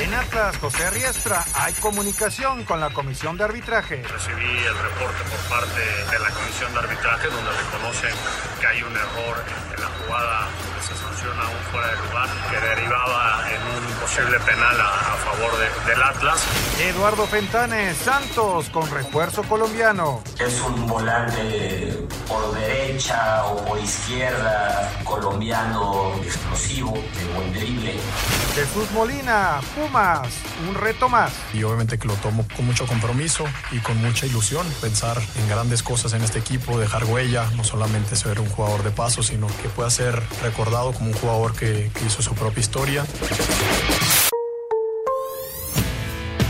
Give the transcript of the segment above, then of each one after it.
En Atlas, José Riestra, hay comunicación con la comisión de arbitraje. Recibí el reporte por parte de la comisión de arbitraje donde reconocen que hay un error en la jugada donde se sanciona un fuera de lugar que derivaba en un posible penal a, a favor de- del Atlas. Eduardo Fentanes, Santos, con refuerzo colombiano. Es un volante por derecha o por izquierda, colombiano, explosivo, de buen drible. Jesús Molina, Pumas, un reto más. y obviamente que lo tomo con mucho compromiso y con mucha ilusión, pensar en grandes cosas en este equipo, dejar huella, no solamente ser un jugador de paso, sino que pueda ser recordado como un jugador que, que hizo su propia historia.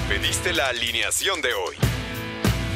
Pediste la alineación de hoy.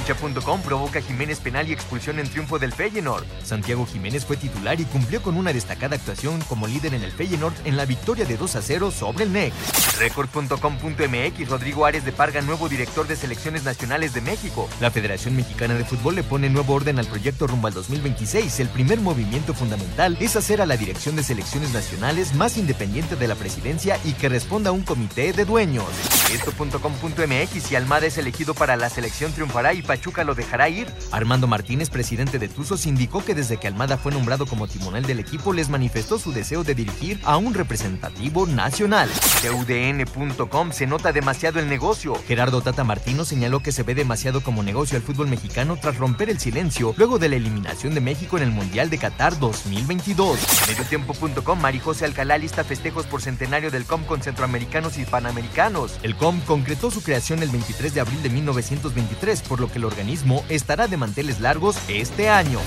Cancha.com provoca Jiménez penal y expulsión en triunfo del Feyenoord. Santiago Jiménez fue titular y cumplió con una destacada actuación como líder en el Feyenoord en la victoria de 2 a 0 sobre el NEC. Record.com.mx Rodrigo Ares de Parga, nuevo director de selecciones nacionales de México. La Federación Mexicana de Fútbol le pone nuevo orden al proyecto rumbo al 2026. El primer movimiento fundamental es hacer a la dirección de selecciones nacionales más independiente de la presidencia y que responda a un comité de dueños. Esto.com.mx si Almada es elegido para la selección triunfará y Pachuca lo dejará ir. Armando Martínez, presidente de Tuzos, indicó que desde que Almada fue nombrado como timonel del equipo les manifestó su deseo de dirigir a un representativo nacional. TUDN.com se nota demasiado el negocio. Gerardo Tata Martino señaló que se ve demasiado como negocio el fútbol mexicano tras romper el silencio luego de la eliminación de México en el Mundial de Qatar 2022. Mediotiempo.com Marijose Alcalá lista festejos por centenario del COM con centroamericanos y panamericanos. El COM concretó su creación el 23 de abril de 1923, por lo que el organismo estará de manteles largos este año.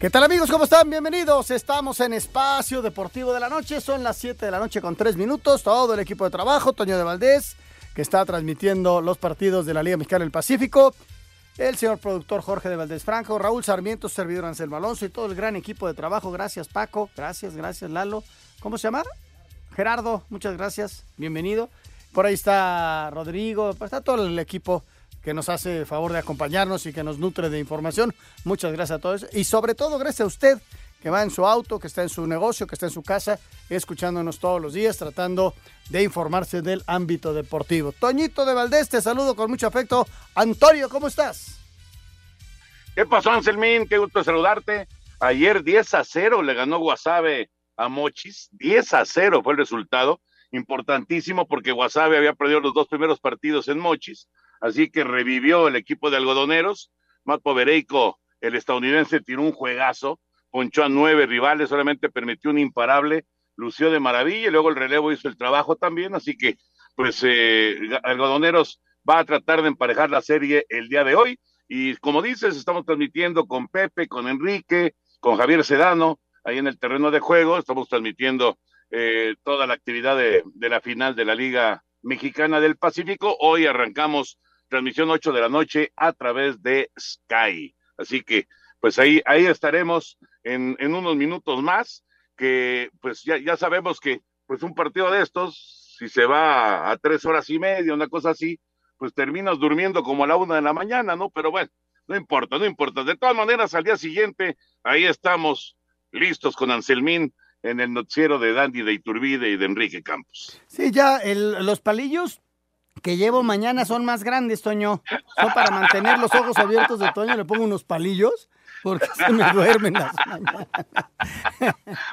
¿Qué tal amigos? ¿Cómo están? Bienvenidos. Estamos en Espacio Deportivo de la Noche. Son las 7 de la noche con 3 minutos. Todo el equipo de trabajo, Toño de Valdés, que está transmitiendo los partidos de la Liga Mexicana del Pacífico. El señor productor Jorge de Valdés Franco, Raúl Sarmiento, servidor Anselmo Alonso y todo el gran equipo de trabajo. Gracias Paco, gracias, gracias Lalo. ¿Cómo se llama? Gerardo, muchas gracias. Bienvenido. Por ahí está Rodrigo, pues está todo el equipo que nos hace favor de acompañarnos y que nos nutre de información. Muchas gracias a todos. Y sobre todo, gracias a usted que va en su auto, que está en su negocio, que está en su casa, escuchándonos todos los días, tratando de informarse del ámbito deportivo. Toñito de Valdés, te saludo con mucho afecto. Antonio, ¿cómo estás? ¿Qué pasó, Anselmín? Qué gusto saludarte. Ayer 10 a 0 le ganó Guasave a Mochis. 10 a 0 fue el resultado. Importantísimo porque Guasave había perdido los dos primeros partidos en Mochis. Así que revivió el equipo de algodoneros. Matt Povereico, el estadounidense, tiró un juegazo. Ponchó a nueve rivales, solamente permitió un imparable. Lució de maravilla y luego el relevo hizo el trabajo también. Así que, pues, eh, algodoneros va a tratar de emparejar la serie el día de hoy. Y como dices, estamos transmitiendo con Pepe, con Enrique, con Javier Sedano, ahí en el terreno de juego. Estamos transmitiendo eh, toda la actividad de, la final de la Liga Mexicana del Pacífico. Hoy arrancamos transmisión 8 de la noche a través de Sky. Así que, pues ahí, ahí estaremos en, unos minutos más, que pues ya, ya sabemos que pues un partido de estos, si se va a, tres horas y media, una cosa así, pues terminas durmiendo como a la una de la mañana, ¿no? Pero bueno, no importa, no importa. De todas maneras, al día siguiente, ahí estamos listos con Anselmín en el noticiero de Dandy de Iturbide y de Enrique Campos. Sí, ya los palillos que llevo mañana son más grandes, Toño. Son para mantener los ojos abiertos de Toño, le pongo unos palillos porque se me duermen las.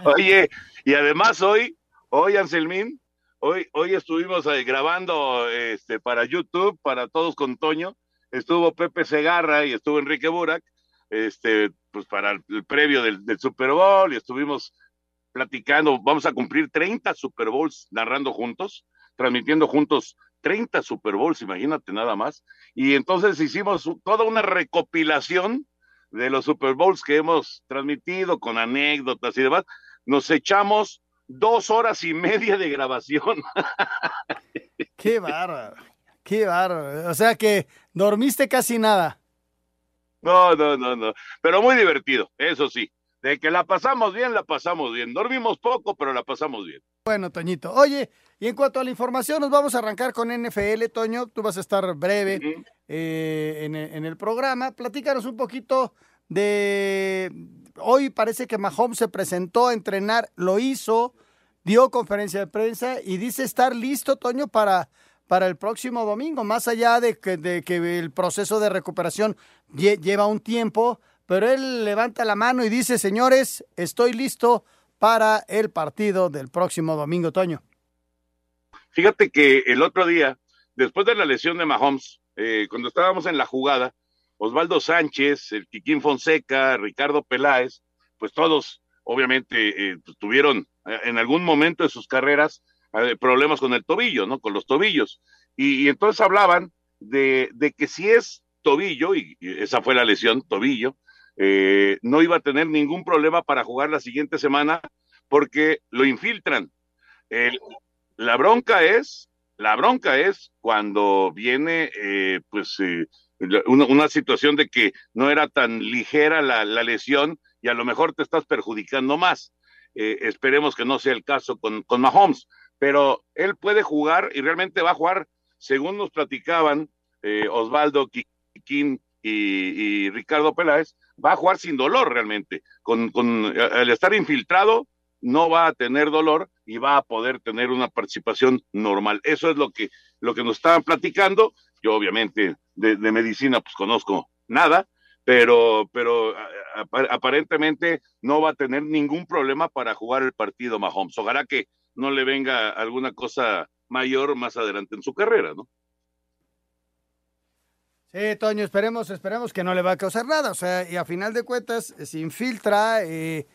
Oye, y además hoy, hoy Anselmín, hoy, hoy estuvimos ahí grabando este, para YouTube, para todos con Toño, estuvo Pepe Segarra y estuvo Enrique Burak, este, pues para el previo del, del Super Bowl y estuvimos platicando, vamos a cumplir 30 Super Bowls narrando juntos, transmitiendo juntos 30 Super Bowls, imagínate nada más. Y entonces hicimos toda una recopilación de los Super Bowls que hemos transmitido con anécdotas y demás. Nos echamos dos horas y media de grabación. Qué bárbaro, qué bárbaro. O sea que dormiste casi nada. No, no, no, no. Pero muy divertido, eso sí. De que la pasamos bien, la pasamos bien. Dormimos poco, pero la pasamos bien. Bueno, Toñito. Oye, y en cuanto a la información, nos vamos a arrancar con NFL, Toño. Tú vas a estar breve uh -huh. eh, en, en, el programa. Platícanos un poquito de. Hoy parece que Mahomes se presentó a entrenar, lo hizo, dio conferencia de prensa y dice estar listo, Toño, para, para el próximo domingo, más allá de que, de que el proceso de recuperación lleva un tiempo, pero él levanta la mano y dice, señores, estoy listo para el partido del próximo domingo, Toño. Fíjate que el otro día, después de la lesión de Mahomes, eh, cuando estábamos en la jugada, Osvaldo Sánchez, el Quiquín Fonseca, Ricardo Peláez, pues todos obviamente eh, pues, tuvieron eh, en algún momento de sus carreras eh, problemas con el tobillo, ¿no? Con los tobillos. Y, y entonces hablaban de, de, que si es tobillo, y, y esa fue la lesión, tobillo, eh, no iba a tener ningún problema para jugar la siguiente semana porque lo infiltran. La bronca es, la bronca es cuando viene, eh, pues, eh, una, situación de que no era tan ligera la, lesión y a lo mejor te estás perjudicando más. Esperemos que no sea el caso con, con Mahomes, pero él puede jugar y realmente va a jugar, según nos platicaban Osvaldo, Kikín y, y, Ricardo Peláez, va a jugar sin dolor realmente. Con, con al estar infiltrado, no va a tener dolor y va a poder tener una participación normal. Eso es lo que, lo que nos estaban platicando. Yo obviamente de, de medicina pues conozco nada, pero, pero aparentemente no va a tener ningún problema para jugar el partido Mahomes. Ojalá que no le venga alguna cosa mayor más adelante en su carrera, ¿no? Sí, Toño, esperemos, esperemos que no le va a causar nada. O sea, y a final de cuentas se infiltra eh,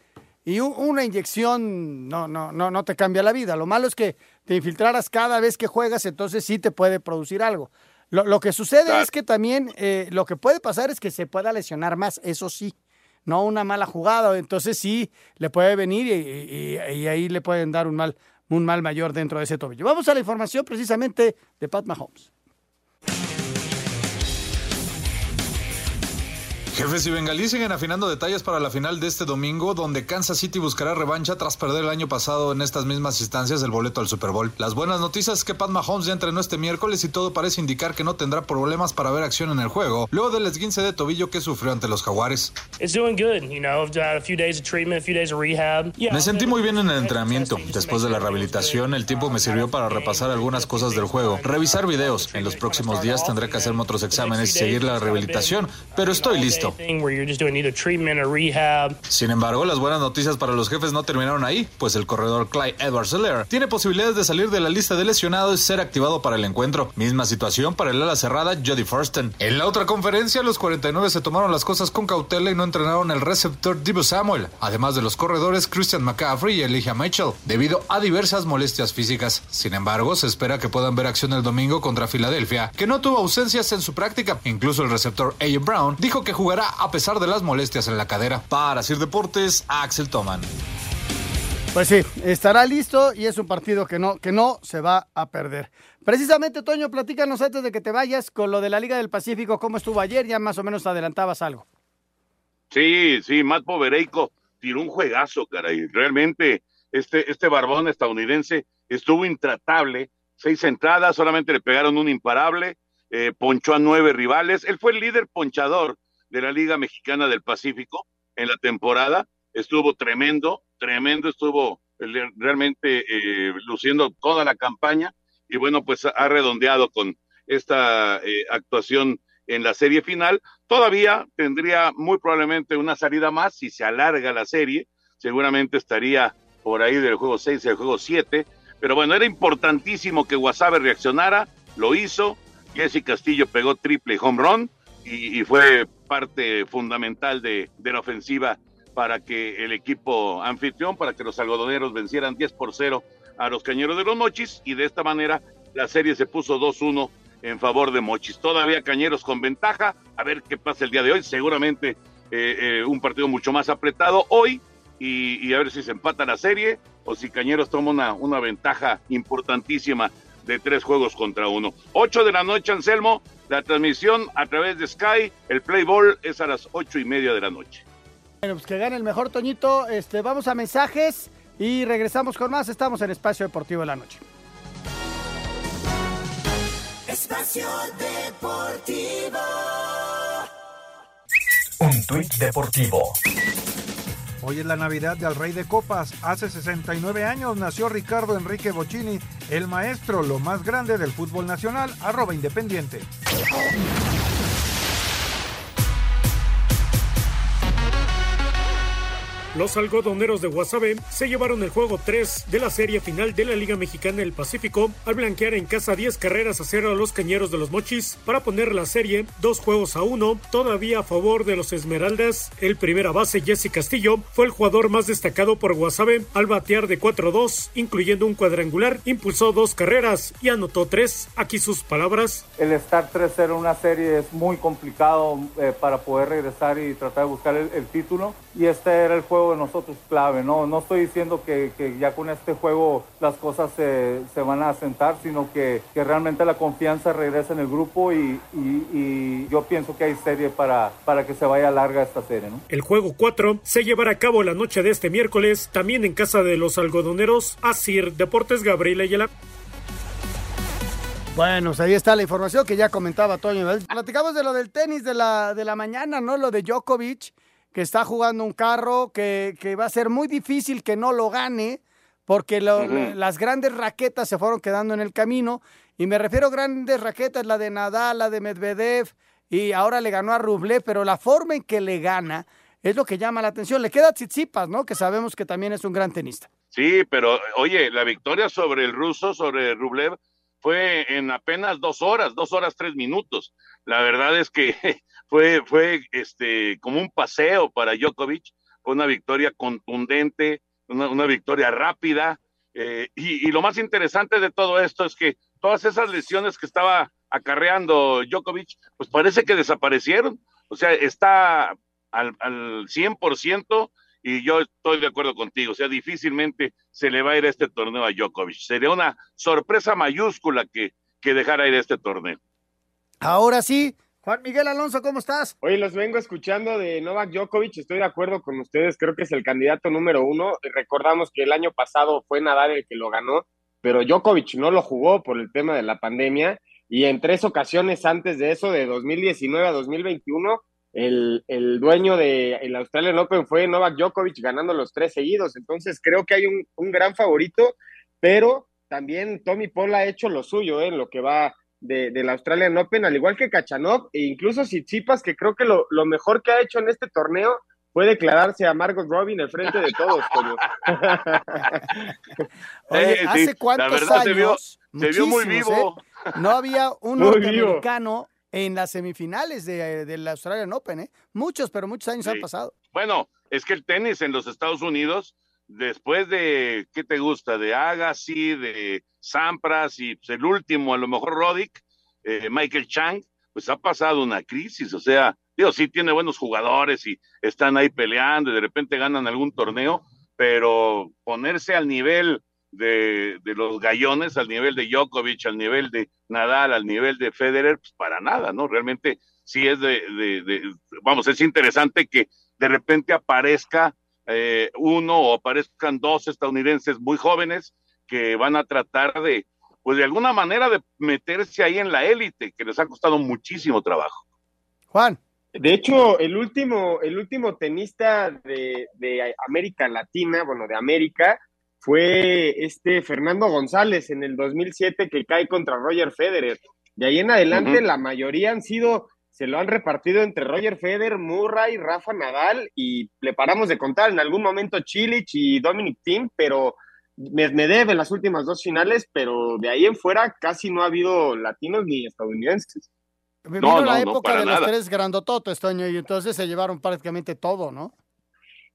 y una inyección no, no, no, no te cambia la vida. Lo malo es que te infiltraras cada vez que juegas, entonces sí te puede producir algo. Lo, que sucede es que también eh, lo que puede pasar es que se pueda lesionar más, eso sí, no una mala jugada, entonces sí le puede venir y, y, y, ahí le pueden dar un mal, un mal mayor dentro de ese tobillo. Vamos a la información precisamente de Pat Mahomes. Jefes y Bengalí siguen afinando detalles para la final de este domingo, donde Kansas City buscará revancha tras perder el año pasado en estas mismas instancias el boleto al Super Bowl. Las buenas noticias es que Pat Mahomes ya entrenó este miércoles y todo parece indicar que no tendrá problemas para ver acción en el juego, luego del esguince de tobillo que sufrió ante los Jaguares. Me sentí muy bien en el entrenamiento. Después de la rehabilitación, el tiempo me sirvió para repasar algunas cosas del juego, revisar videos. En los próximos días tendré que hacerme otros exámenes y seguir la rehabilitación, pero estoy listo. Sin embargo, las buenas noticias para los jefes no terminaron ahí, pues el corredor Clyde edwards helaire tiene posibilidades de salir de la lista de lesionados y ser activado para el encuentro. Misma situación para el ala cerrada Jody Thurston. En la otra conferencia, los 49 se tomaron las cosas con cautela y no entrenaron el receptor Divo Samuel, además de los corredores Christian McCaffrey y Elijah Mitchell, debido a diversas molestias físicas. Sin embargo, se espera que puedan ver acción el domingo contra Filadelfia, que no tuvo ausencias en su práctica. Incluso el receptor A. Brown dijo que jugará a pesar de las molestias en la cadera. Para Sir Deportes, Axel Toman. Pues sí, estará listo y es un partido que no, que no se va a perder. Precisamente, Toño, platícanos antes de que te vayas con lo de la Liga del Pacífico, cómo estuvo ayer, ya más o menos adelantabas algo. Sí, sí, Matt Povereico tiró un juegazo, caray. Realmente, este, este barbón estadounidense estuvo intratable. Seis entradas, solamente le pegaron un imparable, eh, ponchó a nueve rivales. Él fue el líder ponchador de la Liga Mexicana del Pacífico en la temporada. Estuvo tremendo, tremendo, estuvo realmente eh, luciendo toda la campaña y bueno, pues ha redondeado con esta eh, actuación en la serie final. Todavía tendría muy probablemente una salida más si se alarga la serie. Seguramente estaría por ahí del juego 6 al juego 7. Pero bueno, era importantísimo que Guasave reaccionara, lo hizo. Jesse Castillo pegó triple home run y, fue parte fundamental de, la ofensiva para que el equipo anfitrión, para que los algodoneros vencieran 10 por 0 a los cañeros de los Mochis y de esta manera la serie se puso 2-1 en favor de Mochis. Todavía Cañeros con ventaja, a ver qué pasa el día de hoy, seguramente eh, eh, un partido mucho más apretado hoy y, a ver si se empata la serie o si Cañeros toma una ventaja importantísima de tres juegos contra uno. Ocho de la noche, Anselmo, la transmisión a través de Sky, el Play Ball es a las ocho y media de la noche. Bueno, pues que gane el mejor, Toñito. Este, vamos a mensajes y regresamos con más. Estamos en Espacio Deportivo de la Noche. Espacio Deportivo. Un tuit deportivo. Hoy es la Navidad del Rey de Copas. Hace 69 años nació Ricardo Enrique Bocini, el maestro, lo más grande del fútbol nacional, arroba independiente. Los algodoneros de Guasave se llevaron el juego 3 de la serie final de la Liga Mexicana del Pacífico al blanquear en casa 10 carreras a cero a los cañeros de los Mochis para poner la serie dos juegos a uno, todavía a favor de los Esmeraldas. El primera base Jesse Castillo fue el jugador más destacado por Guasave al batear de 4-2, incluyendo un cuadrangular, impulsó dos carreras y anotó tres. Aquí sus palabras. El estar 3-0 en una serie es muy complicado eh, para poder regresar y tratar de buscar el título y este era el juego de nosotros clave, ¿no? No estoy diciendo que, ya con este juego las cosas se, van a asentar, sino que, realmente la confianza regresa en el grupo y, yo pienso que hay serie para, para que se vaya larga esta serie, ¿no? El juego 4 se llevará a cabo la noche de este miércoles, también en casa de los algodoneros, Asir Deportes Gabriel Ayala. Bueno, pues ahí está la información que ya comentaba Toño. Platicamos de lo del tenis de la, de la mañana, ¿no? Lo de Djokovic que está jugando un carro, que, va a ser muy difícil que no lo gane, porque las grandes raquetas se fueron quedando en el camino. Y me refiero a grandes raquetas, la de Nadal, la de Medvedev, y ahora le ganó a Rublev, pero la forma en que le gana es lo que llama la atención. Le queda Tsitsipas, ¿no? Que sabemos que también es un gran tenista. Sí, pero oye, la victoria sobre el ruso, sobre Rublev, fue en apenas dos horas, dos horas tres minutos. La verdad es que fue, fue este, como un paseo para Djokovic, fue una victoria contundente, una, victoria rápida. Eh, y, lo más interesante de todo esto es que todas esas lesiones que estaba acarreando Djokovic, pues parece que desaparecieron. O sea, está al, al 100% y yo estoy de acuerdo contigo, o sea, difícilmente se le va a ir este torneo a Djokovic. Sería una sorpresa mayúscula que, que dejara ir este torneo. Ahora sí, Juan Miguel Alonso, ¿cómo estás? Oye, los vengo escuchando de Novak Djokovic, estoy de acuerdo con ustedes, creo que es el candidato número uno. Recordamos que el año pasado fue Nadal el que lo ganó, pero Djokovic no lo jugó por el tema de la pandemia y en tres ocasiones antes de eso, de 2019 a 2021, el, el dueño del el Australian Open fue Novak Djokovic ganando los tres seguidos. Entonces creo que hay un, un gran favorito, pero también Tommy Paul ha hecho lo suyo ¿eh? en lo que va de, del Australian Open, al igual que Kachanov, e incluso Tsitsipas, que creo que lo, lo, mejor que ha hecho en este torneo fue declararse a Margot Robin al frente de todos, Oye, ¿hace cuántos años? Se vio, muy vivo. ¿eh? No había un norteamericano en las semifinales de, del Australian Open, ¿eh? Muchos, pero muchos años han pasado. Bueno, es que el tenis en los Estados Unidos, después de, ¿qué te gusta? De Agassi, de Sampras y pues, el último, a lo mejor Roddick, eh, Michael Chang, pues ha pasado una crisis, o sea, digo, sí tiene buenos jugadores y están ahí peleando y de repente ganan algún torneo, pero ponerse al nivel de, de, los gallones, al nivel de Djokovic, al nivel de Nadal, al nivel de Federer, pues para nada, ¿no? Realmente sí es de, de, vamos, es interesante que de repente aparezca eh, uno o aparezcan dos estadounidenses muy jóvenes que van a tratar de, pues de alguna manera de meterse ahí en la élite, que les ha costado muchísimo trabajo. Juan. De hecho, el último, el último tenista de, de América Latina, bueno, de América, fue este Fernando González en el 2007 que cae contra Roger Federer. De ahí en adelante, la mayoría han sido, se lo han repartido entre Roger Federer, Murray, Rafa Nadal y le paramos de contar en algún momento Chilich y Dominic Thiem, pero me, me debe las últimas dos finales, pero de ahí en fuera casi no ha habido latinos ni estadounidenses. Vino la época de los tres grandototes, Toño, y entonces se llevaron prácticamente todo, ¿no?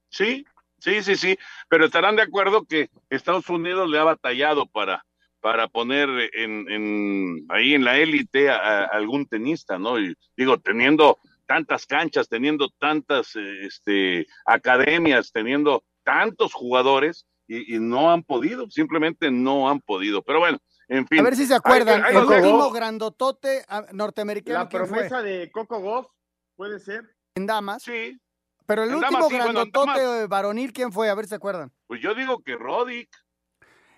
Sí, sí, sí, sí, pero estarán de acuerdo que Estados Unidos le ha batallado para, para poner en, en ahí en la élite a, algún tenista, ¿no? Y digo, teniendo tantas canchas, teniendo tantas este, academias, teniendo tantos jugadores, y, y no han podido, simplemente no han podido. Pero bueno, en fin. A ver si se acuerdan, Hay- hay- el último grandotote ah, norteamericano. La promesa de Coco Goff puede ser. En damas. Sí. Pero el En último damas, sí, bueno, en grandotote eh, varonil, ¿quién fue? A ver si se acuerdan. Pues yo digo que Roddick,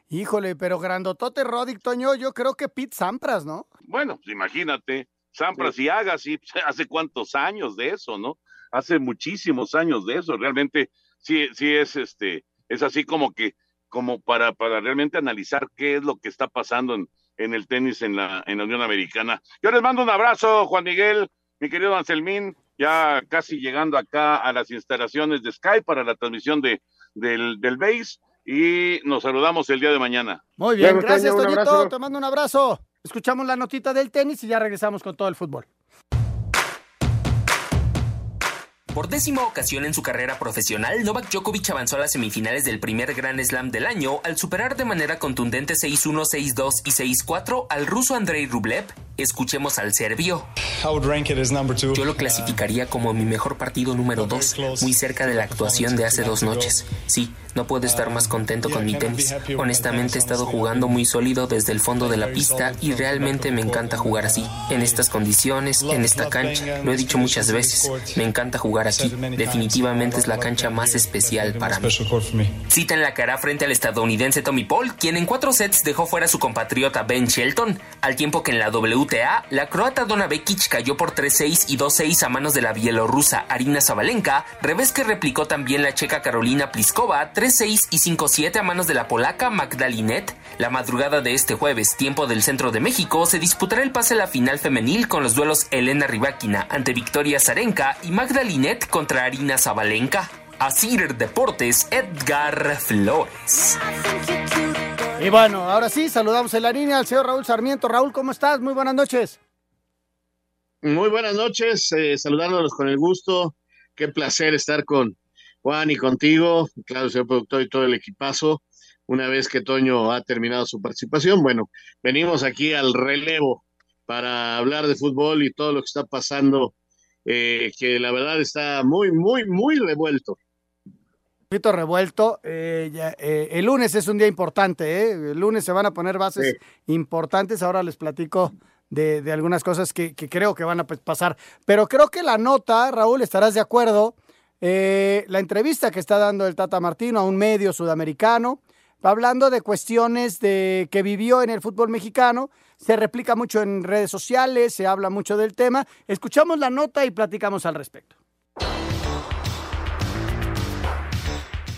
Híjole, pero grandotote Rodic, Toño, yo creo que Pete Sampras, ¿no? bueno, pues imagínate, Sampras y Agassi, pues, hace cuántos años de eso, ¿no? Hace muchísimos años de eso, realmente sí, sí es este, es así como que, como para, para realmente analizar qué es lo que está pasando en, en el tenis en la, en la Unión Americana. Yo les mando un abrazo, Juan Miguel, mi querido Anselmín, ya casi llegando acá a las instalaciones de Sky para la transmisión de, del, del BASE y nos saludamos el día de mañana. Muy bien, gracias, Toño, Toñito. abrazo. Te mando un abrazo. Escuchamos la notita del tenis y ya regresamos con todo el fútbol. Por décima ocasión en su carrera profesional, Novak Djokovic avanzó a las semifinales del primer Grand Slam del año al superar de manera contundente 6-1, 6-2 y 6-4 al ruso Andrei Rublev. Escuchemos al serbio. Yo lo clasificaría como mi mejor partido número 2, muy cerca de la actuación de hace dos noches. Sí, no puedo estar más contento con mi tenis. Honestamente he estado jugando muy sólido desde el fondo de la pista y realmente me encanta jugar así, en estas condiciones, en esta cancha. Lo he dicho muchas veces, me encanta jugar aquí. Definitivamente es la cancha más especial para mí. Cita en la cara frente al estadounidense Tommy Paul, quien en cuatro sets dejó fuera a su compatriota Ben Shelton, al tiempo que en la WTA, la croata Donna Vekic cayó por 3-6 y 2-6 a manos de la bielorrusa Arina Zabalenka, revés que replicó también la checa Carolina Pliskova, 3-6 y 5-7 a manos de la polaca Magdalinet. La madrugada de este jueves, tiempo del centro de México, se disputará el pase a la final femenil con los duelos Elena Rybakina ante Victoria Zarenka y Magdalinet contra Arina Zabalenka. Asir Deportes, Edgar Flores. Y bueno, ahora sí, saludamos en la línea al señor Raúl Sarmiento. Raúl, ¿cómo estás? Muy buenas noches. Muy buenas noches, eh, saludándolos con el gusto. Qué placer estar con Juan y contigo, claro, señor productor y todo el equipazo. Una vez que Toño ha terminado su participación, bueno, venimos aquí al relevo para hablar de fútbol y todo lo que está pasando, eh, que la verdad está muy, muy, muy revuelto. Un poquito revuelto. eh, ya, eh, el lunes es un día importante, ¿eh? El lunes se van a poner bases importantes. Ahora les platico de, de algunas cosas que, que creo que van a pues, pasar. Pero creo que la nota, Raúl, estarás de acuerdo. Eh, la entrevista que está dando el Tata Martino a un medio sudamericano, hablando de cuestiones de que vivió en el fútbol mexicano. Se replica mucho en redes sociales, se habla mucho del tema. Escuchamos la nota y platicamos al respecto.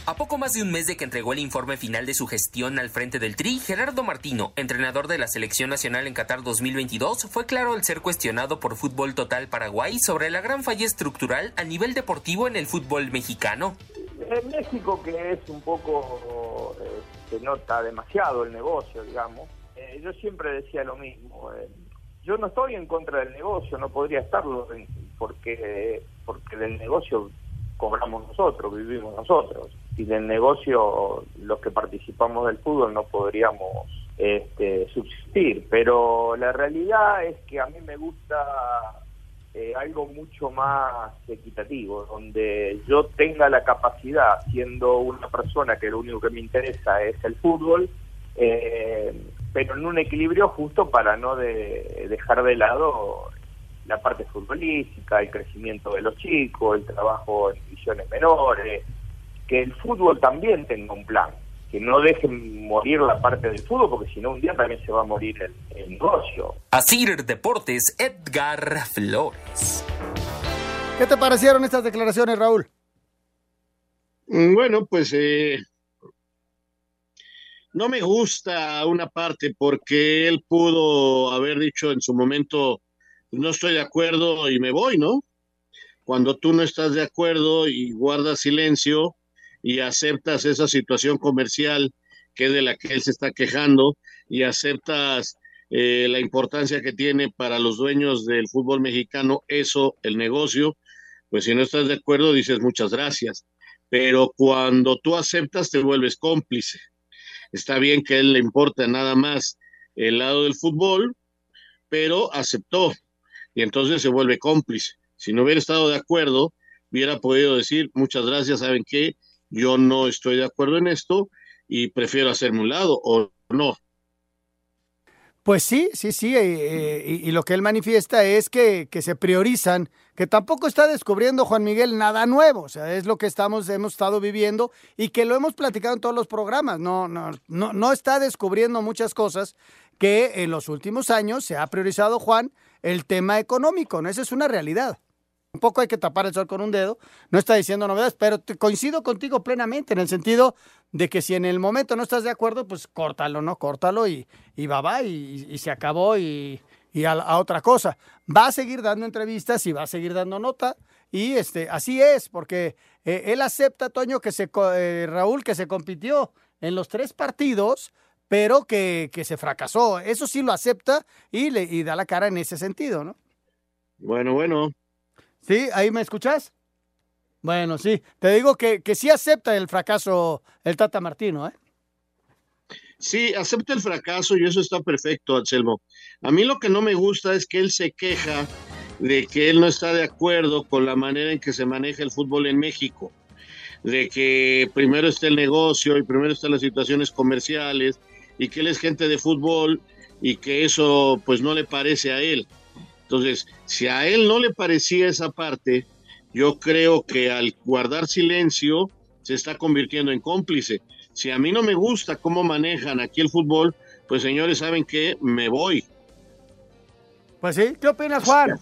A poco más de un mes de que entregó el informe final de su gestión al frente del Tri, Gerardo Martino, entrenador de la Selección Nacional en Qatar 2022, fue claro al ser cuestionado por Fútbol Total Paraguay sobre la gran falla estructural a nivel deportivo en el fútbol mexicano. En México, que es un poco, eh, se nota demasiado el negocio, digamos, eh, yo siempre decía lo mismo. eh, yo no estoy en contra del negocio, no podría estarlo, porque, porque del negocio cobramos nosotros, vivimos nosotros. Y del negocio, los que participamos del fútbol no podríamos este, subsistir. Pero la realidad es que a mí me gusta eh, algo mucho más equitativo, donde yo tenga la capacidad, siendo una persona que lo único que me interesa es el fútbol, eh, pero en un equilibrio justo para no de- dejar de lado la parte futbolística, el crecimiento de los chicos, el trabajo en divisiones menores, que el fútbol también tenga un plan, que no dejen morir la parte del fútbol, porque si no un día también se va a morir el, el negocio. Asir Deportes, Edgar Flores. ¿Qué te parecieron estas declaraciones, Raúl? Mm, Bueno, pues eh, no me gusta una parte porque él pudo haber dicho en su momento, no estoy de acuerdo y me voy, ¿no? Cuando tú no estás de acuerdo y guardas silencio y aceptas esa situación comercial que es de la que él se está quejando y aceptas eh, la importancia que tiene para los dueños del fútbol mexicano eso, el negocio, pues si no estás de acuerdo dices muchas gracias pero cuando tú aceptas te vuelves cómplice. Está bien que a él le importa nada más el lado del fútbol, pero aceptó y entonces se vuelve cómplice. Si no hubiera estado de acuerdo, hubiera podido decir, muchas gracias, ¿saben qué? Yo no estoy de acuerdo en esto y prefiero hacerme un lado o no. Pues sí, sí, sí, eh, eh, y, y lo que él manifiesta es que, que se priorizan, que tampoco está descubriendo Juan Miguel nada nuevo, o sea, es lo que estamos, hemos estado viviendo y que lo hemos platicado en todos los programas, no, no, no, no está descubriendo muchas cosas que en los últimos años se ha priorizado, Juan, el tema económico, ¿no? Esa es una realidad. Tampoco hay que tapar el sol con un dedo, no está diciendo novedades, pero te- coincido contigo plenamente en el sentido de que si en el momento no estás de acuerdo, pues córtalo, ¿no? Córtalo y, y va, va, y, se acabó y, y a, otra cosa. Va a seguir dando entrevistas y va a seguir dando nota y este, así es, porque eh, él acepta, Toño, que se, eh, Raúl, que se compitió en los tres partidos, pero que, que se fracasó. Eso sí lo acepta y, le, y da la cara en ese sentido, ¿no? Bueno, bueno. ¿Sí? ¿Ahí me escuchas? Bueno, sí. Te digo que, que sí acepta el fracaso el Tata Martino, ¿eh? Sí, acepta el fracaso y eso está perfecto, Anselmo. A mí lo que no me gusta es que él se queja de que él no está de acuerdo con la manera en que se maneja el fútbol en México, de que primero está el negocio y primero están las situaciones comerciales y que él es gente de fútbol y que eso pues no le parece a él. Entonces, si a él no le parecía esa parte, yo creo que al guardar silencio se está convirtiendo en cómplice. Si a mí no me gusta cómo manejan aquí el fútbol, pues señores, ¿saben qué? Me voy. Pues sí, ¿qué opinas, Juan?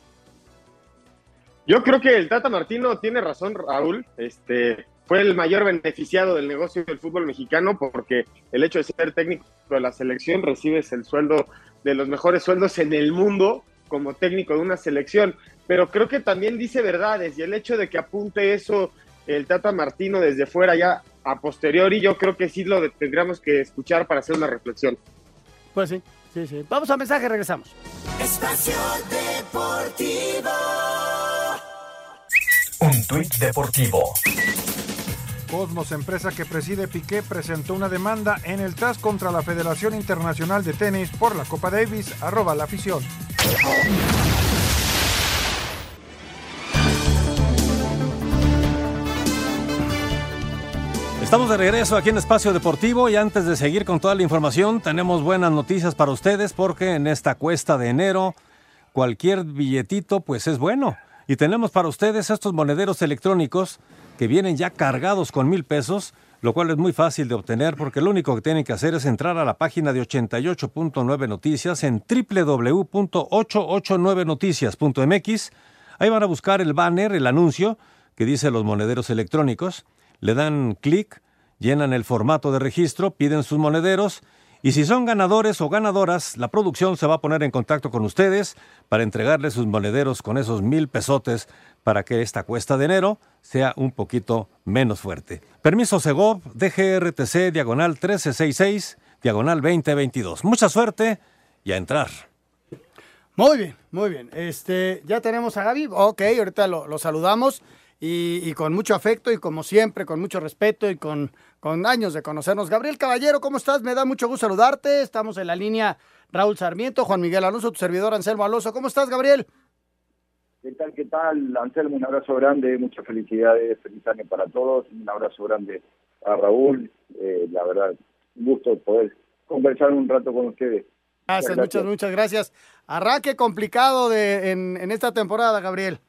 Yo creo que el Tata Martino tiene razón, Raúl. Este fue el mayor beneficiado del negocio del fútbol mexicano porque el hecho de ser técnico de la selección recibes el sueldo de los mejores sueldos en el mundo como técnico de una selección. Pero creo que también dice verdades y el hecho de que apunte eso el Tata Martino desde fuera ya a posteriori, yo creo que sí lo tendríamos que escuchar para hacer una reflexión. Pues sí, sí, sí. Vamos a mensaje, regresamos. Espacio Deportivo. Un tuit deportivo. Cosmos, empresa que preside Piqué, presentó una demanda en el TAS contra la Federación Internacional de Tenis por la Copa Davis, arroba la afición. Estamos de regreso aquí en Espacio Deportivo y antes de seguir con toda la información, tenemos buenas noticias para ustedes porque en esta cuesta de enero cualquier billetito pues es bueno. Y tenemos para ustedes estos monederos electrónicos que vienen ya cargados con mil pesos, lo cual es muy fácil de obtener porque lo único que tienen que hacer es entrar a la página de 88.9 Noticias en www.889noticias.mx. Ahí van a buscar el banner, el anuncio que dice los monederos electrónicos le dan clic, llenan el formato de registro, piden sus monederos y si son ganadores o ganadoras, la producción se va a poner en contacto con ustedes para entregarles sus monederos con esos mil pesotes para que esta cuesta de enero sea un poquito menos fuerte. Permiso Segov, DGRTC, diagonal 1366, diagonal 2022. Mucha suerte y a entrar. Muy bien, muy bien. Este, ya tenemos a Gaby. Ok, ahorita lo, lo saludamos y, y con mucho afecto y como siempre, con mucho respeto y con, con años de conocernos. Gabriel Caballero, ¿cómo estás? Me da mucho gusto saludarte. Estamos en la línea Raúl Sarmiento, Juan Miguel Alonso, tu servidor Anselmo Alonso. ¿Cómo estás, Gabriel? ¿Qué tal, qué tal? Anselmo, un abrazo grande, muchas felicidades, feliz año para todos, un abrazo grande a Raúl, eh, la verdad, un gusto poder conversar un rato con ustedes. Gracias, muchas, muchas gracias. Arranque complicado de, en, en esta temporada, Gabriel.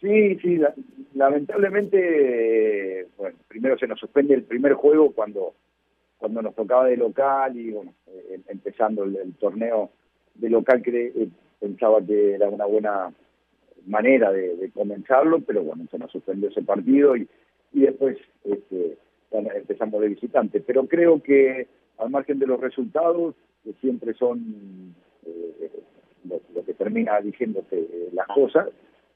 Sí, sí, la- lamentablemente, eh, bueno, primero se nos suspende el primer juego cuando cuando nos tocaba de local y bueno, eh, empezando el, torneo de local cre- eh, pensaba que era una buena manera de, comenzarlo, pero bueno, se nos suspendió ese partido y, y después este, empezamos de visitante. Pero creo que al margen de los resultados, que siempre son eh, lo, lo que termina diciéndote eh, las cosas,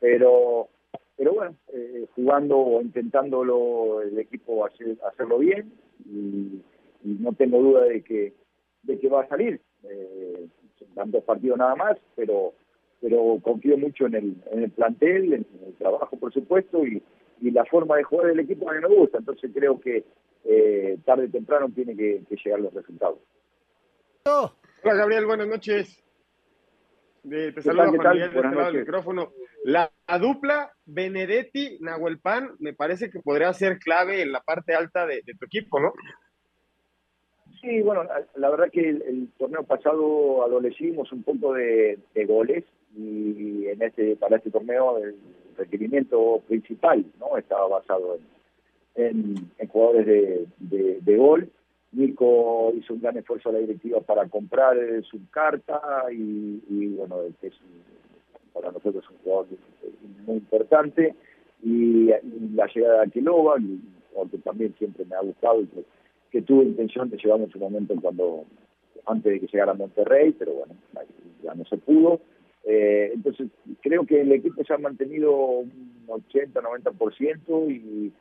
pero pero bueno, eh, jugando o intentándolo el equipo hacer, hacerlo bien y, no tengo duda de que de que va a salir. Eh, dan dos partidos nada más, pero pero confío mucho en el, en el plantel, en el trabajo, por supuesto, y, y la forma de jugar del equipo mí me gusta. Entonces creo que eh, tarde o temprano tiene que, que llegar los resultados. Hola Gabriel, buenas noches. De, te ¿Qué saluda Juan? Miguel de este micrófono. La, la dupla Benedetti Nahuelpan me parece que podría ser clave en la parte alta de, de tu equipo, ¿no? Sí, bueno, la, la verdad que el, el torneo pasado adolecimos un poco de, de goles y en este para este torneo el requerimiento principal no estaba basado en, en, en jugadores de, de, de gol. Nico hizo un gran esfuerzo a la directiva para comprar eh, su carta y, y, bueno, que es un- para nosotros es un jugador muy importante y, la llegada de Aquilova, que también siempre me ha gustado y que, que tuve intención de llevar en su momento cuando antes de que llegara a Monterrey, pero bueno, ya no se pudo. Eh, entonces, creo que el equipo se ha mantenido un 80-90% y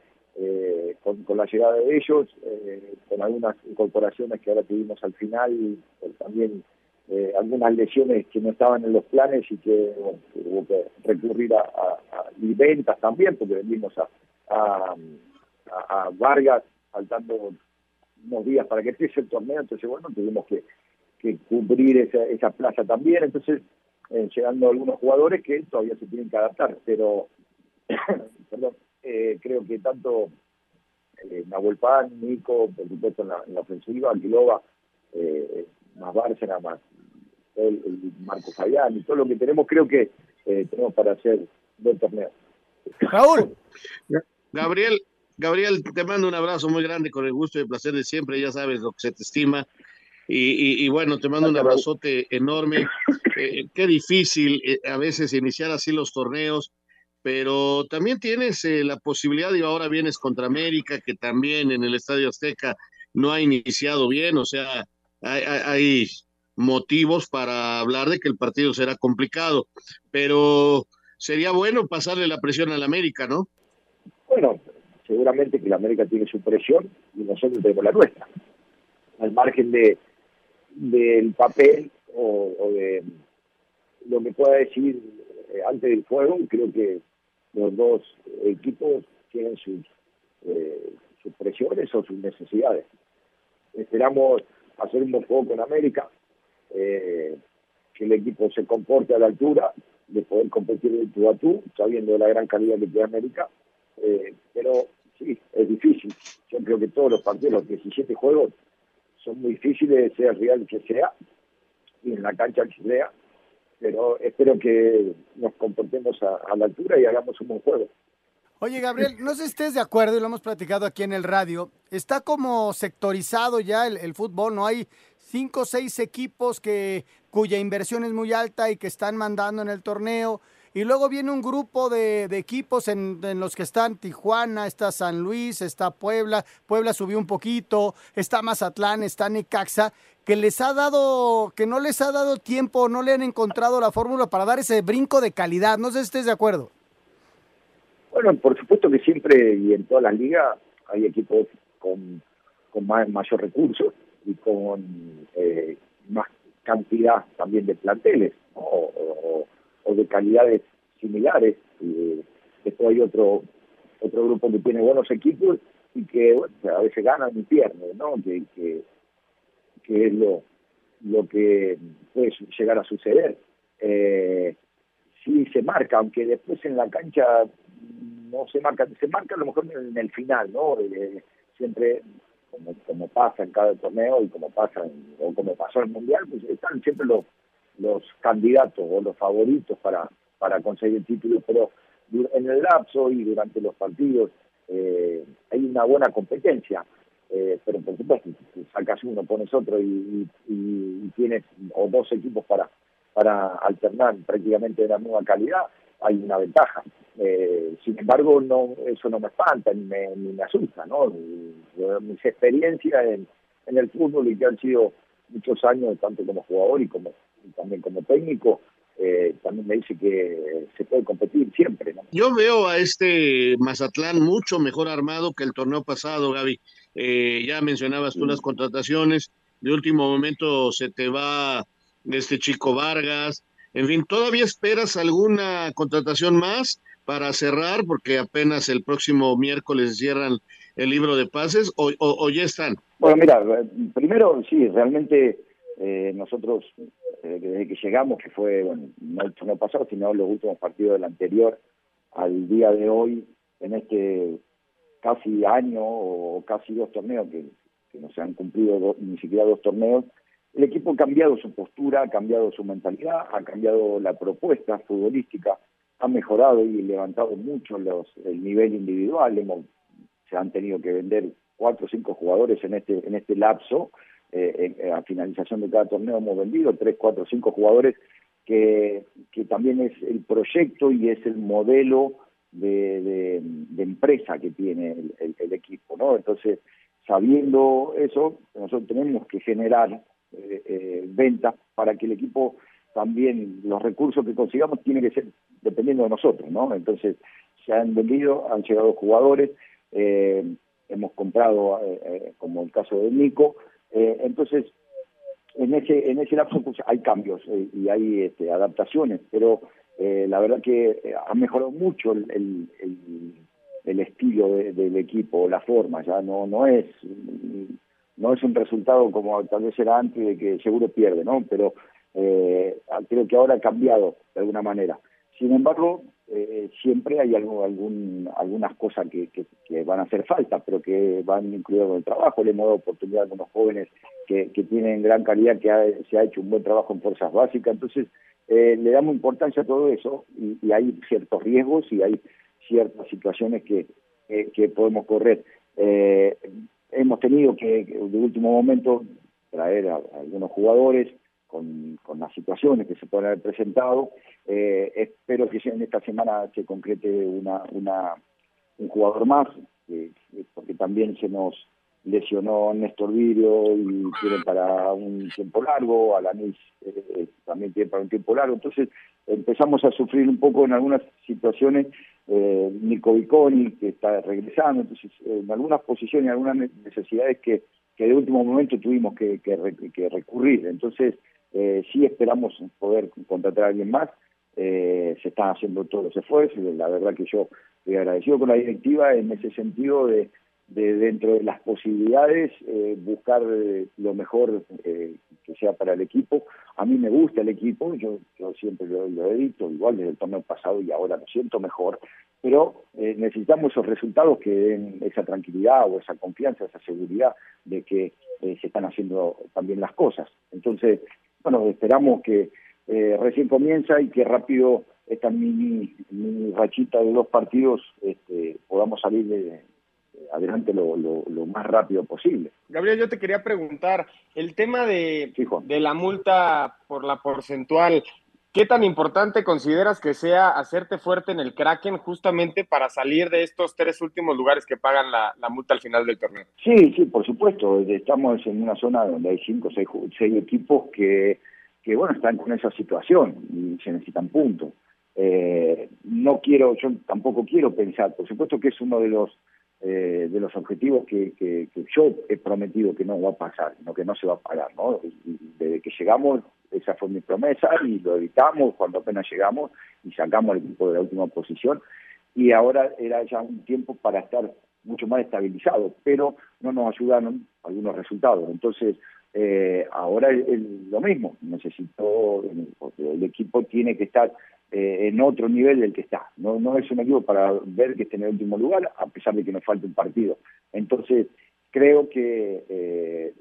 eh, con, con la llegada de ellos, eh, con algunas incorporaciones que ahora tuvimos al final, pues también eh, algunas lesiones que no estaban en los planes y que, bueno, hubo que recurrir a, a- a- ventas también, porque vendimos a, a, a- a Vargas faltando unos días para que empiece el torneo, entonces bueno, tuvimos que, que cubrir esa, esa plaza también, entonces eh, llegando algunos jugadores que todavía se tienen que adaptar, pero perdón, eh, creo que tanto eh, Nahuel Pan, Nico, por supuesto en la, en la ofensiva, Aquilova, eh, más Bárcena, más el, el Marco Fabián y todo lo que tenemos, creo que eh, tenemos para hacer buen torneo. Raúl. Gabriel, Gabriel, te mando un abrazo muy grande con el gusto y el placer de siempre, ya sabes lo que se te estima. Y, y- y bueno, te mando un abrazote enorme. Eh, qué difícil eh, a veces iniciar así los torneos, pero también tienes eh, la posibilidad, y ahora vienes contra América, que también en el Estadio Azteca no ha iniciado bien, o sea, hay, hay- hay motivos para hablar de que el partido será complicado, pero sería bueno pasarle la presión al América, ¿no? Bueno, seguramente que la América tiene su presión y nosotros tenemos la nuestra. Al margen de del papel o, o de lo que pueda decir eh, antes del juego, creo que los dos equipos tienen sus, eh, sus presiones o sus necesidades. Esperamos hacer un buen juego con América, eh, que el equipo se comporte a la altura de poder competir de tú a tú, sabiendo la gran calidad que tiene América. Eh, pero sí, es difícil. Yo creo que todos los partidos, los 17 juegos, son muy difíciles, sea el Real que sea, y en la cancha que sea, pero espero que nos comportemos a, la altura y hagamos un buen juego. Oye, Gabriel, no sé si estés de acuerdo, y lo hemos platicado aquí en el radio. Está como sectorizado ya el, el fútbol, ¿no? Hay cinco o seis equipos que, cuya inversión es muy alta y que están mandando en el torneo. Y luego viene un grupo de, de equipos en, en los que están Tijuana, está San Luis, está Puebla. Puebla subió un poquito, está Mazatlán, está Necaxa, que les ha dado, que no les ha dado tiempo, no le han encontrado la fórmula para dar ese brinco de calidad. No sé si estés de acuerdo. Bueno, por supuesto que siempre y en todas las ligas hay equipos con, con más, mayor recursos y con eh, más cantidad también de planteles o- o de calidades similares. Y después hay otro otro grupo que tiene buenos equipos y que bueno, a veces ganan y pierden, ¿no? Que, que, que es lo, lo que puede llegar a suceder. Eh, sí se marca, aunque después en la cancha no se marca, se marca a lo mejor en el final, ¿no? Eh, siempre, como, como pasa en cada torneo y como pasa, o como pasó en el Mundial, pues están siempre los, los candidatos o los favoritos para, para conseguir el título, pero en el lapso y durante los partidos eh, hay una buena competencia. Eh, pero por supuesto, sacas uno, pones otro y, tienes o dos equipos para, para alternar prácticamente de la misma calidad, hay una ventaja. Eh, sin embargo, no eso no me espanta ni me, ni me asusta, ¿no? mis experiencias en, en el fútbol y que han sido muchos años, tanto como jugador y como también como técnico, eh, también me dice que se puede competir siempre. ¿no? Yo veo a este Mazatlán mucho mejor armado que el torneo pasado, Gaby. Eh, ya mencionabas tú las contrataciones, de último momento se te va este chico Vargas, en fin, ¿todavía esperas alguna contratación más para cerrar? Porque apenas el próximo miércoles cierran el libro de pases o, o ya están. Bueno, mira, primero sí, realmente eh, nosotros, eh, desde que llegamos, que fue, bueno, no el torneo pasado, sino los últimos partidos del anterior, al día de hoy, en este casi año o casi dos torneos, que, no se han cumplido ni siquiera dos torneos, el equipo ha cambiado su postura, ha cambiado su mentalidad, ha cambiado la propuesta futbolística, ha mejorado y levantado mucho los, el nivel individual. Hemos, se han tenido que vender cuatro o cinco jugadores en este, en este lapso eh, a finalización de cada torneo hemos vendido tres, cuatro, cinco jugadores que, que también es el proyecto y es el modelo de, de, empresa que tiene el, equipo, ¿no? Entonces, sabiendo eso, nosotros tenemos que generar eh, eh, ventas para que el equipo también, los recursos que consigamos tienen que ser dependiendo de nosotros, ¿no? Entonces, se han vendido, han llegado jugadores, eh, hemos comprado, como el caso de Nico, eh, entonces, en ese, en ese lapso pues, hay cambios eh, y hay este, adaptaciones, pero eh, la verdad que ha mejorado mucho el, el, el, estilo del equipo, la forma, ya no, no es no es un resultado como tal vez era antes de que seguro pierde, ¿no? Pero creo que ahora ha cambiado de alguna manera. Sin embargo, eh, siempre hay algo, algún, algunas cosas que, que, van a hacer falta, pero que van incluidas con el trabajo. Le hemos dado oportunidad a algunos jóvenes que, que tienen gran calidad, que se ha hecho un buen trabajo en fuerzas básicas. Entonces, eh, le damos importancia a todo eso y, hay ciertos riesgos y hay ciertas situaciones que, que podemos correr. Eh, hemos tenido que, de último momento, traer a algunos jugadores con, con las situaciones que se pueden haber presentado. Eh, espero que en esta semana se concrete una, una, un jugador más, porque también se nos lesionó Néstor Virio y tiene para un tiempo largo, Alanis eh, también tiene para un tiempo largo, entonces empezamos a sufrir un poco en algunas situaciones, eh, Nico Viconi que está regresando, entonces en algunas posiciones, en algunas necesidades que, que de último momento tuvimos que, que recurrir, entonces eh, sí esperamos poder contratar a alguien más. Eh, se están haciendo todos los esfuerzos. La verdad que yo estoy agradecido con la directiva en ese sentido de, de dentro de las posibilidades, eh, buscar eh, lo mejor eh, que sea para el equipo. A mí me gusta el equipo, yo, yo siempre lo, he dicho, igual desde el torneo pasado y ahora lo siento mejor, pero necesitamos esos resultados que den esa tranquilidad o esa confianza, esa seguridad de que se están haciendo también las cosas. Entonces, bueno, esperamos que recién comienza y que rápido esta mini, mini rachita de dos partidos este, podamos salir de, adelante lo, lo, más rápido posible. Gabriel, yo te quería preguntar, el tema de, de la multa por la porcentual, ¿qué tan importante consideras que sea hacerte fuerte en el Kraken justamente para salir de estos tres últimos lugares que pagan la, multa al final del torneo? Sí, sí, por supuesto. Estamos en una zona donde hay cinco o seis, seis, equipos que, que, bueno, están con esa situación y se necesitan puntos. Eh, no quiero, yo tampoco quiero pensar, por supuesto que es uno de los eh, de los objetivos que, que, yo he prometido que no va a pasar, sino que no se va a parar, ¿no? desde que llegamos, esa fue mi promesa y lo evitamos cuando apenas llegamos y sacamos al equipo de la última posición y ahora era ya un tiempo para estar mucho más estabilizado, pero no nos ayudaron algunos resultados. Entonces, eh, ahora es, lo mismo, necesito, el equipo tiene que estar eh, en otro nivel del que está. No, no es un equipo para ver que esté en el último lugar, a pesar de que nos falte un partido. Entonces, creo que eh,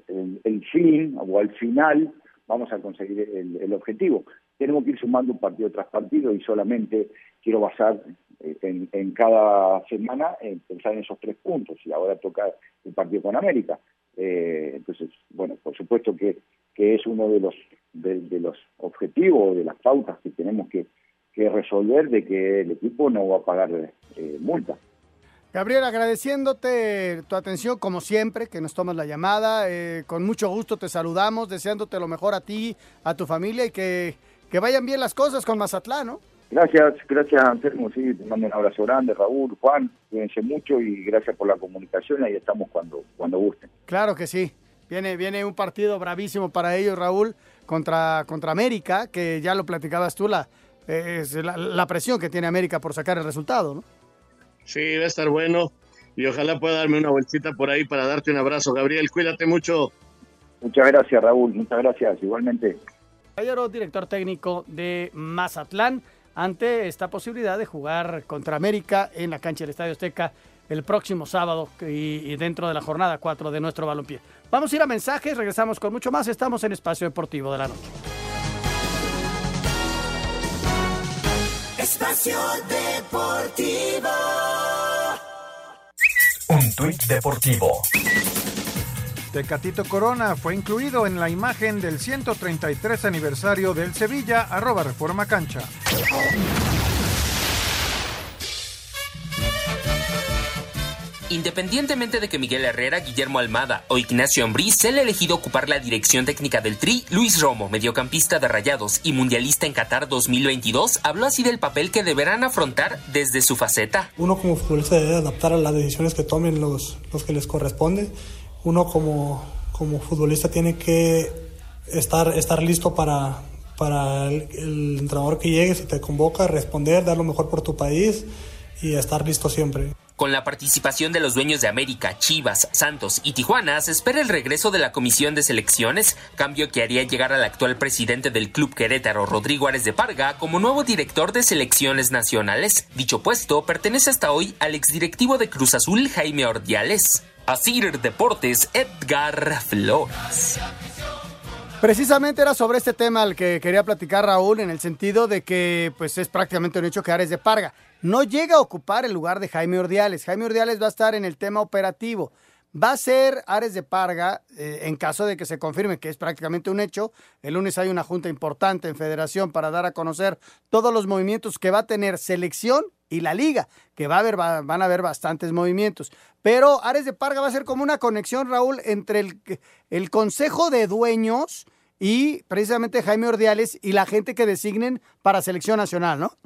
el, fin o al final vamos a conseguir el, objetivo. Tenemos que ir sumando un partido tras partido y solamente quiero basar eh, en, cada semana en pensar en esos tres puntos y ahora toca el partido con América. entonces, bueno, por supuesto que, que es uno de los de, de los objetivos, de las pautas que tenemos que, que resolver de que el equipo no va a pagar eh, multa. Gabriel, agradeciéndote tu atención como siempre, que nos tomas la llamada. Eh, con mucho gusto te saludamos, deseándote lo mejor a ti, a tu familia y que, que vayan bien las cosas con Mazatlán, ¿no? Gracias, gracias Anselmo, sí, te mando un abrazo grande, Raúl, Juan, cuídense mucho y gracias por la comunicación, ahí estamos cuando, cuando gusten. Claro que sí, viene, viene un partido bravísimo para ellos, Raúl, contra, contra América, que ya lo platicabas tú, la, es la, la presión que tiene América por sacar el resultado, ¿no? Sí, va a estar bueno y ojalá pueda darme una vueltita por ahí para darte un abrazo. Gabriel, cuídate mucho. Muchas gracias, Raúl, muchas gracias, igualmente. Caballero, director técnico de Mazatlán, ante esta posibilidad de jugar contra América en la cancha del Estadio Azteca el próximo sábado y, y dentro de la jornada 4 de nuestro balompié. Vamos a ir a mensajes, regresamos con mucho más. Estamos en Espacio Deportivo de la Noche. Espacio Deportivo. Un tuit deportivo. Tecatito Corona fue incluido en la imagen del 133 aniversario del Sevilla, arroba Reforma Cancha. Independientemente de que Miguel Herrera, Guillermo Almada o Ignacio Ambriz sea el elegido ocupar la dirección técnica del Tri, Luis Romo, mediocampista de Rayados y mundialista en Qatar 2022, habló así del papel que deberán afrontar desde su faceta. Uno como futbolista debe adaptar a las decisiones que tomen los, los que les corresponde. Uno como, como futbolista tiene que estar, estar listo para, para el, el entrenador que llegue, si te convoca, responder, dar lo mejor por tu país y estar listo siempre. Con la participación de los dueños de América, Chivas, Santos y Tijuana, se espera el regreso de la comisión de selecciones, cambio que haría llegar al actual presidente del club Querétaro, Rodrigo Ares de Parga, como nuevo director de selecciones nacionales. Dicho puesto pertenece hasta hoy al exdirectivo de Cruz Azul, Jaime Ordiales. Asir Deportes, Edgar Flores. Precisamente era sobre este tema al que quería platicar Raúl, en el sentido de que pues es prácticamente un hecho que Ares de Parga no llega a ocupar el lugar de Jaime Ordiales. Jaime Ordiales va a estar en el tema operativo. Va a ser Ares de Parga, eh, en caso de que se confirme que es prácticamente un hecho. El lunes hay una junta importante en Federación para dar a conocer todos los movimientos que va a tener selección y la liga, que va a haber, va- van a haber bastantes movimientos. Pero Ares de Parga va a ser como una conexión, Raúl, entre el, el Consejo de Dueños y precisamente Jaime Ordiales y la gente que designen para selección nacional, ¿no?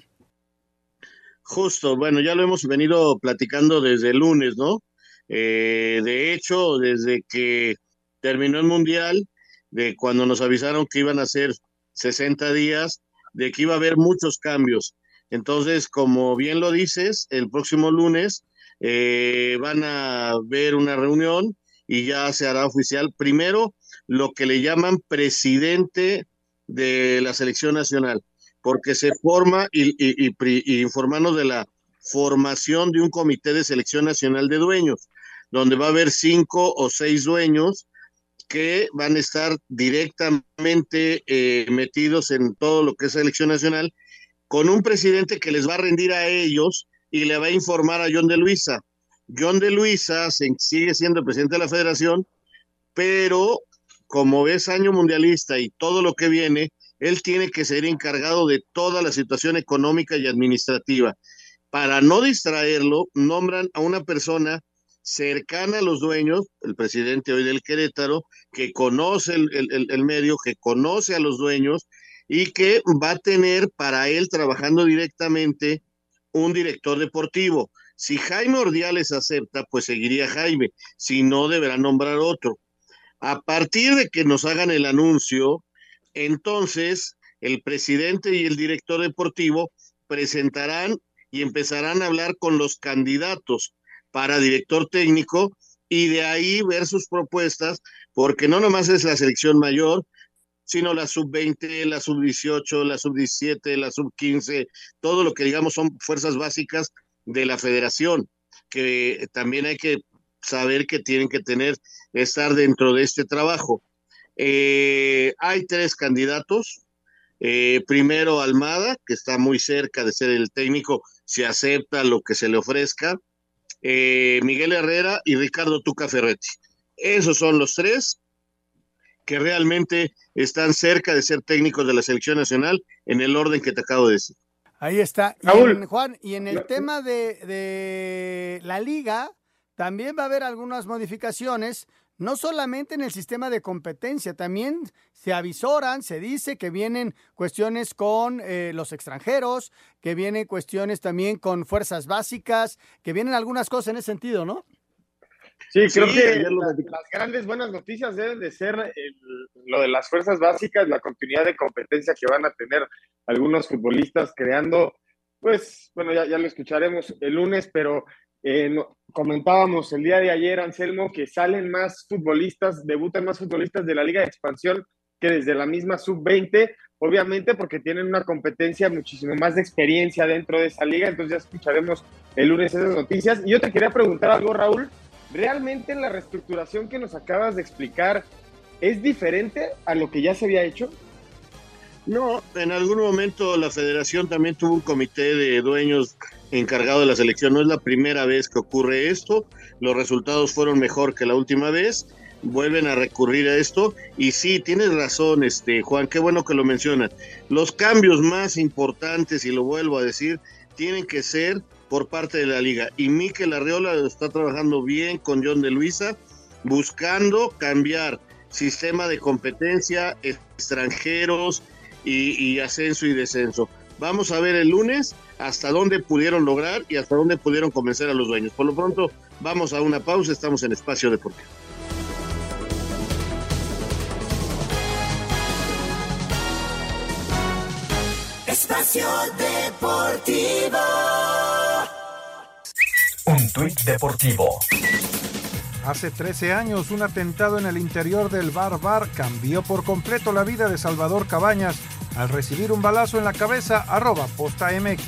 Justo, bueno, ya lo hemos venido platicando desde el lunes, ¿no? Eh, de hecho, desde que terminó el Mundial, de cuando nos avisaron que iban a ser 60 días, de que iba a haber muchos cambios. Entonces, como bien lo dices, el próximo lunes eh, van a ver una reunión y ya se hará oficial primero lo que le llaman presidente de la selección nacional, porque se forma y, informarnos de la formación de un comité de selección nacional de dueños, donde va a haber cinco o seis dueños que van a estar directamente eh, metidos en todo lo que es selección nacional, con un presidente que les va a rendir a ellos y le va a informar a John de Luisa. John de Luisa sigue siendo el presidente de la federación, pero como es año mundialista y todo lo que viene, él tiene que ser encargado de toda la situación económica y administrativa. Para no distraerlo, nombran a una persona cercana a los dueños, el presidente hoy del Querétaro, que conoce el, el- el- medio, que conoce a los dueños y que va a tener para él trabajando directamente un director deportivo. Si Jaime Ordiales acepta, pues seguiría Jaime, si no, deberá nombrar otro. A partir de que nos hagan el anuncio, entonces el presidente y el director deportivo presentarán y empezarán a hablar con los candidatos para director técnico y de ahí ver sus propuestas, porque no nomás es la selección mayor, sino la sub-20, la sub-18, la sub-17, la sub-15, todo lo que digamos son fuerzas básicas de la federación, que también hay que saber que tienen que tener, estar dentro de este trabajo. Eh, hay tres candidatos. Eh, primero Almada, que está muy cerca de ser el técnico, si acepta lo que se le ofrezca. Eh, Miguel Herrera y Ricardo Tuca Ferretti. Esos son los tres que realmente están cerca de ser técnicos de la selección nacional en el orden que te acabo de decir. Ahí está. Y en- Juan, y en el tema de, de la liga, también va a haber algunas modificaciones, no solamente en el sistema de competencia, también se avisoran, se dice que vienen cuestiones con eh, los extranjeros, que vienen cuestiones también con fuerzas básicas, que vienen algunas cosas en ese sentido, ¿no? Sí, creo Sí, que lo las grandes buenas noticias deben de ser el- lo de las fuerzas básicas, la continuidad de competencia que van a tener algunos futbolistas creando, pues, bueno, ya, ya lo escucharemos el lunes, pero eh, comentábamos el día de ayer, Anselmo, que salen más futbolistas, debutan más futbolistas de la Liga de Expansión que desde la misma sub-20, obviamente porque tienen una competencia muchísimo más de experiencia dentro de esa liga, entonces ya escucharemos el lunes esas noticias. Y yo te quería preguntar algo, Raúl, ¿realmente la reestructuración que nos acabas de explicar es diferente a lo que ya se había hecho? No, en algún momento la federación también tuvo un comité de dueños encargado de la selección. No es la primera vez que ocurre esto. Los resultados fueron mejor que la última vez. Vuelven a recurrir a esto. Y sí, tienes razón, este Juan, qué bueno que lo mencionas. Los cambios más importantes, y lo vuelvo a decir, tienen que ser por parte de la liga. Y Mikel Arriola está trabajando bien con John de Luisa, buscando cambiar sistema de competencia, extranjeros y, y ascenso y descenso. Vamos a ver el lunes hasta dónde pudieron lograr y hasta dónde pudieron convencer a los dueños. Por lo pronto, vamos a una pausa, estamos en Espacio Deportivo. Espacio Deportivo. Un tuit deportivo. Hace 13 años, un atentado en el interior del Bar Bar cambió por completo la vida de Salvador Cabañas al recibir un balazo en la cabeza arroba posta MX.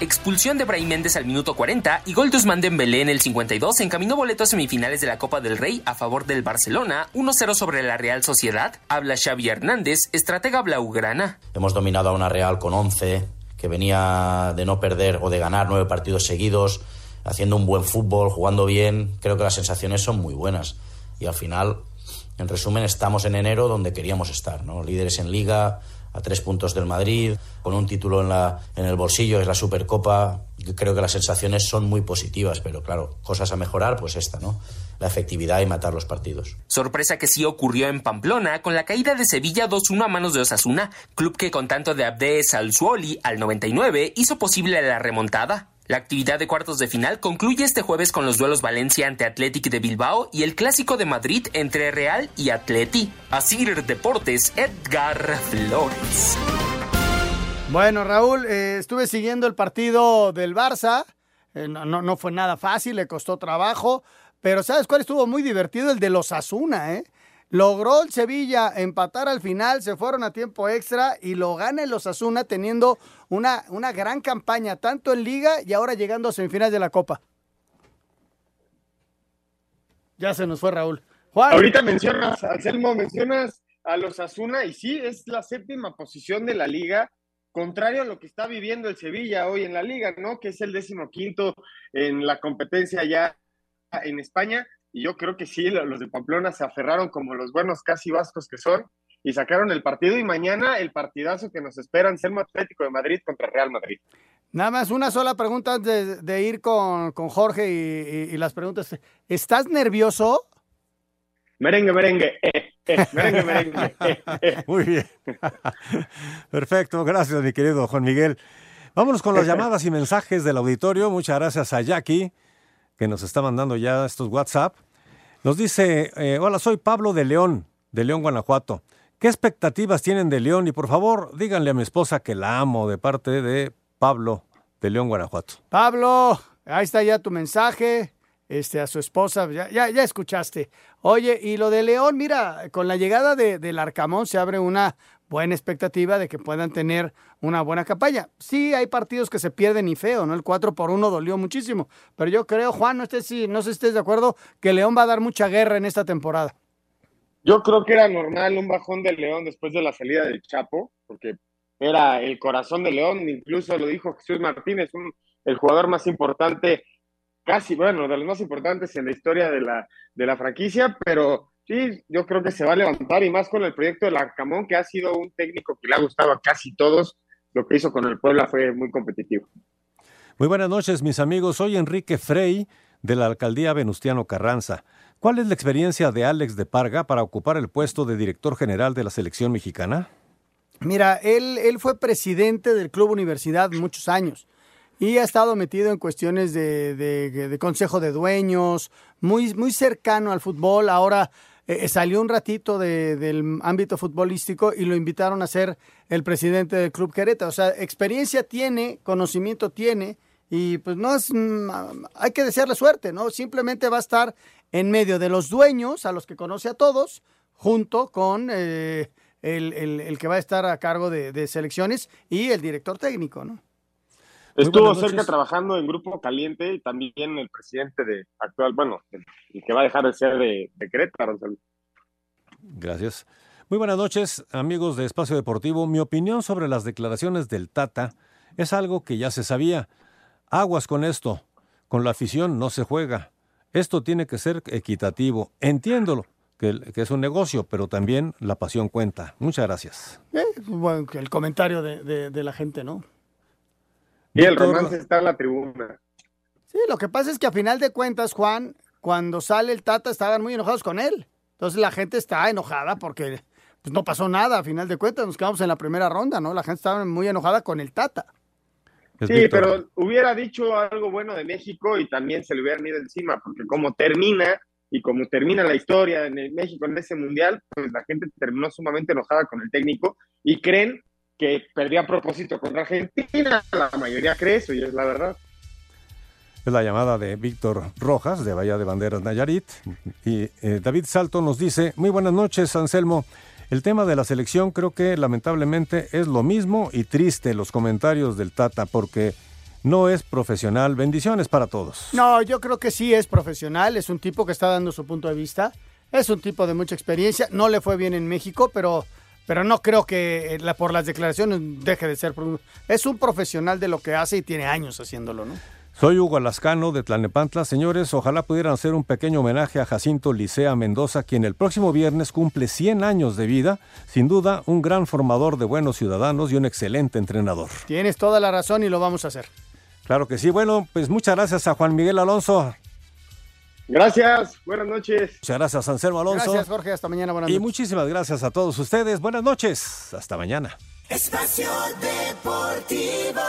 Expulsión de Brahim Méndez al minuto 40 y gol de Ousmane Dembélé en el 52 encaminó boleto a semifinales de la Copa del Rey a favor del Barcelona, 1-0 sobre la Real Sociedad. Habla Xavi Hernández, estratega blaugrana. Hemos dominado a una Real con 11, que venía de no perder o de ganar nueve partidos seguidos, haciendo un buen fútbol, jugando bien. Creo que las sensaciones son muy buenas. Y al final, en resumen, estamos en enero donde queríamos estar, ¿no? Líderes en liga, a tres puntos del Madrid, con un título en, la, en el bolsillo, es la Supercopa. Creo que las sensaciones son muy positivas, pero claro, cosas a mejorar, pues esta, ¿no? La efectividad y matar los partidos. Sorpresa que sí ocurrió en Pamplona con la caída de Sevilla 2-1 a manos de Osasuna, club que con tanto de Abdes al al 99 hizo posible la remontada. La actividad de cuartos de final concluye este jueves con los duelos Valencia ante Athletic de Bilbao y el clásico de Madrid entre Real y Atleti. Asir Deportes, Edgar Flores. Bueno, Raúl, eh, estuve siguiendo el partido del Barça. Eh, no, no, no fue nada fácil, le costó trabajo. Pero ¿sabes cuál estuvo muy divertido? El de los Asuna, ¿eh? Logró el Sevilla empatar al final, se fueron a tiempo extra y lo gana el Osasuna teniendo una, una gran campaña, tanto en Liga y ahora llegando a semifinales de la Copa. Ya se nos fue Raúl. Juan. Ahorita mencionas, Anselmo, mencionas a los Asuna y sí, es la séptima posición de la liga, contrario a lo que está viviendo el Sevilla hoy en la liga, ¿no? Que es el décimo quinto en la competencia ya en España. Y yo creo que sí, los de Pamplona se aferraron como los buenos casi vascos que son y sacaron el partido. Y mañana el partidazo que nos espera en Selmo Atlético de Madrid contra Real Madrid. Nada más una sola pregunta antes de, de ir con, con Jorge y, y, y, las preguntas. ¿Estás nervioso? Merengue, merengue. Eh, eh, merengue, merengue. Eh, Muy bien. Perfecto, gracias mi querido Juan Miguel. Vámonos con las llamadas y mensajes del auditorio. Muchas gracias a Jackie que nos está mandando ya estos WhatsApp. Nos dice, eh, hola, soy Pablo de León, de León, Guanajuato. ¿Qué expectativas tienen de León? Y por favor, díganle a mi esposa que la amo de parte de Pablo de León, Guanajuato. Pablo, ahí está ya tu mensaje. Este, a su esposa, ya, ya, ya escuchaste. Oye, y lo de León, mira, con la llegada de, del Arcamón se abre una buena expectativa de que puedan tener una buena campaña. Sí, hay partidos que se pierden y feo, ¿no? El 4 por 1 dolió muchísimo. Pero yo creo, Juan, no, estés, no sé si estés de acuerdo, que León va a dar mucha guerra en esta temporada. Yo creo que era normal un bajón de León después de la salida del Chapo, porque era el corazón de León, incluso lo dijo Jesús Martínez, un, el jugador más importante, casi, bueno, de los más importantes en la historia de la, de la franquicia, pero Sí, yo creo que se va a levantar y más con el proyecto de Larcamón, que ha sido un técnico que le ha gustado a casi todos. Lo que hizo con el Puebla fue muy competitivo. Muy buenas noches, mis amigos. Soy Enrique Frey de la alcaldía Venustiano Carranza. ¿Cuál es la experiencia de Alex de Parga para ocupar el puesto de director general de la selección mexicana? Mira, él, él fue presidente del Club Universidad muchos años y ha estado metido en cuestiones de, de, consejo de dueños, muy, muy cercano al fútbol. Ahora eh, salió un ratito del ámbito futbolístico y lo invitaron a ser el presidente del Club Querétaro. O sea, experiencia tiene, conocimiento tiene y pues no es, mm, hay que desearle suerte, ¿no? Simplemente va a estar en medio de los dueños, a los que conoce a todos, junto con eh, el, que va a estar a cargo de, selecciones y el director técnico, ¿no? Estuvo cerca trabajando en Grupo Caliente y también el presidente de actual, bueno, el, que va a dejar de ser de, de Querétaro. Gracias. Muy buenas noches, amigos de Espacio Deportivo. Mi opinión sobre las declaraciones del Tata es algo que ya se sabía. Aguas con esto. Con la afición no se juega. Esto tiene que ser equitativo. Entiéndolo, que, es un negocio, pero también la pasión cuenta. Muchas gracias. Eh, bueno, el comentario de, la gente, ¿no? Y el romance está en la tribuna. Sí, lo que pasa es que a final de cuentas, Juan, cuando sale el Tata estaban muy enojados con él. Entonces la gente está enojada porque pues, no pasó nada a final de cuentas. Nos quedamos en la primera ronda, ¿no? La gente estaba muy enojada con el Tata. Sí, pero hubiera dicho algo bueno de México y también se le hubiera ido encima, porque como termina y como termina la historia en México en ese mundial, pues la gente terminó sumamente enojada con el técnico y creen que perdió a propósito contra Argentina. La mayoría cree eso y es la verdad. Es la llamada de Víctor Rojas, de Bahía de Banderas Nayarit. Y eh, David Salto nos dice, muy buenas noches, Anselmo. El tema de la selección creo que lamentablemente es lo mismo y triste los comentarios del Tata porque no es profesional. Bendiciones para todos. No, yo creo que sí es profesional, es un tipo que está dando su punto de vista, es un tipo de mucha experiencia, no le fue bien en México, pero, pero no creo que eh, por las declaraciones deje de ser. Es un profesional de lo que hace y tiene años haciéndolo, ¿no? Soy Hugo Alascano de Tlanepantla. Señores, ojalá pudieran hacer un pequeño homenaje a Jacinto Licea Mendoza, quien el próximo viernes cumple 100 años de vida. Sin duda, un gran formador de buenos ciudadanos y un excelente entrenador. Tienes toda la razón y lo vamos a hacer. Claro que sí. Bueno, pues muchas gracias a Juan Miguel Alonso. Gracias, buenas noches. Muchas gracias, Anselmo Alonso. Gracias, Jorge, hasta mañana, buenas noches. Y muchísimas gracias a todos ustedes. Buenas noches, hasta mañana. Espacio Deportivo.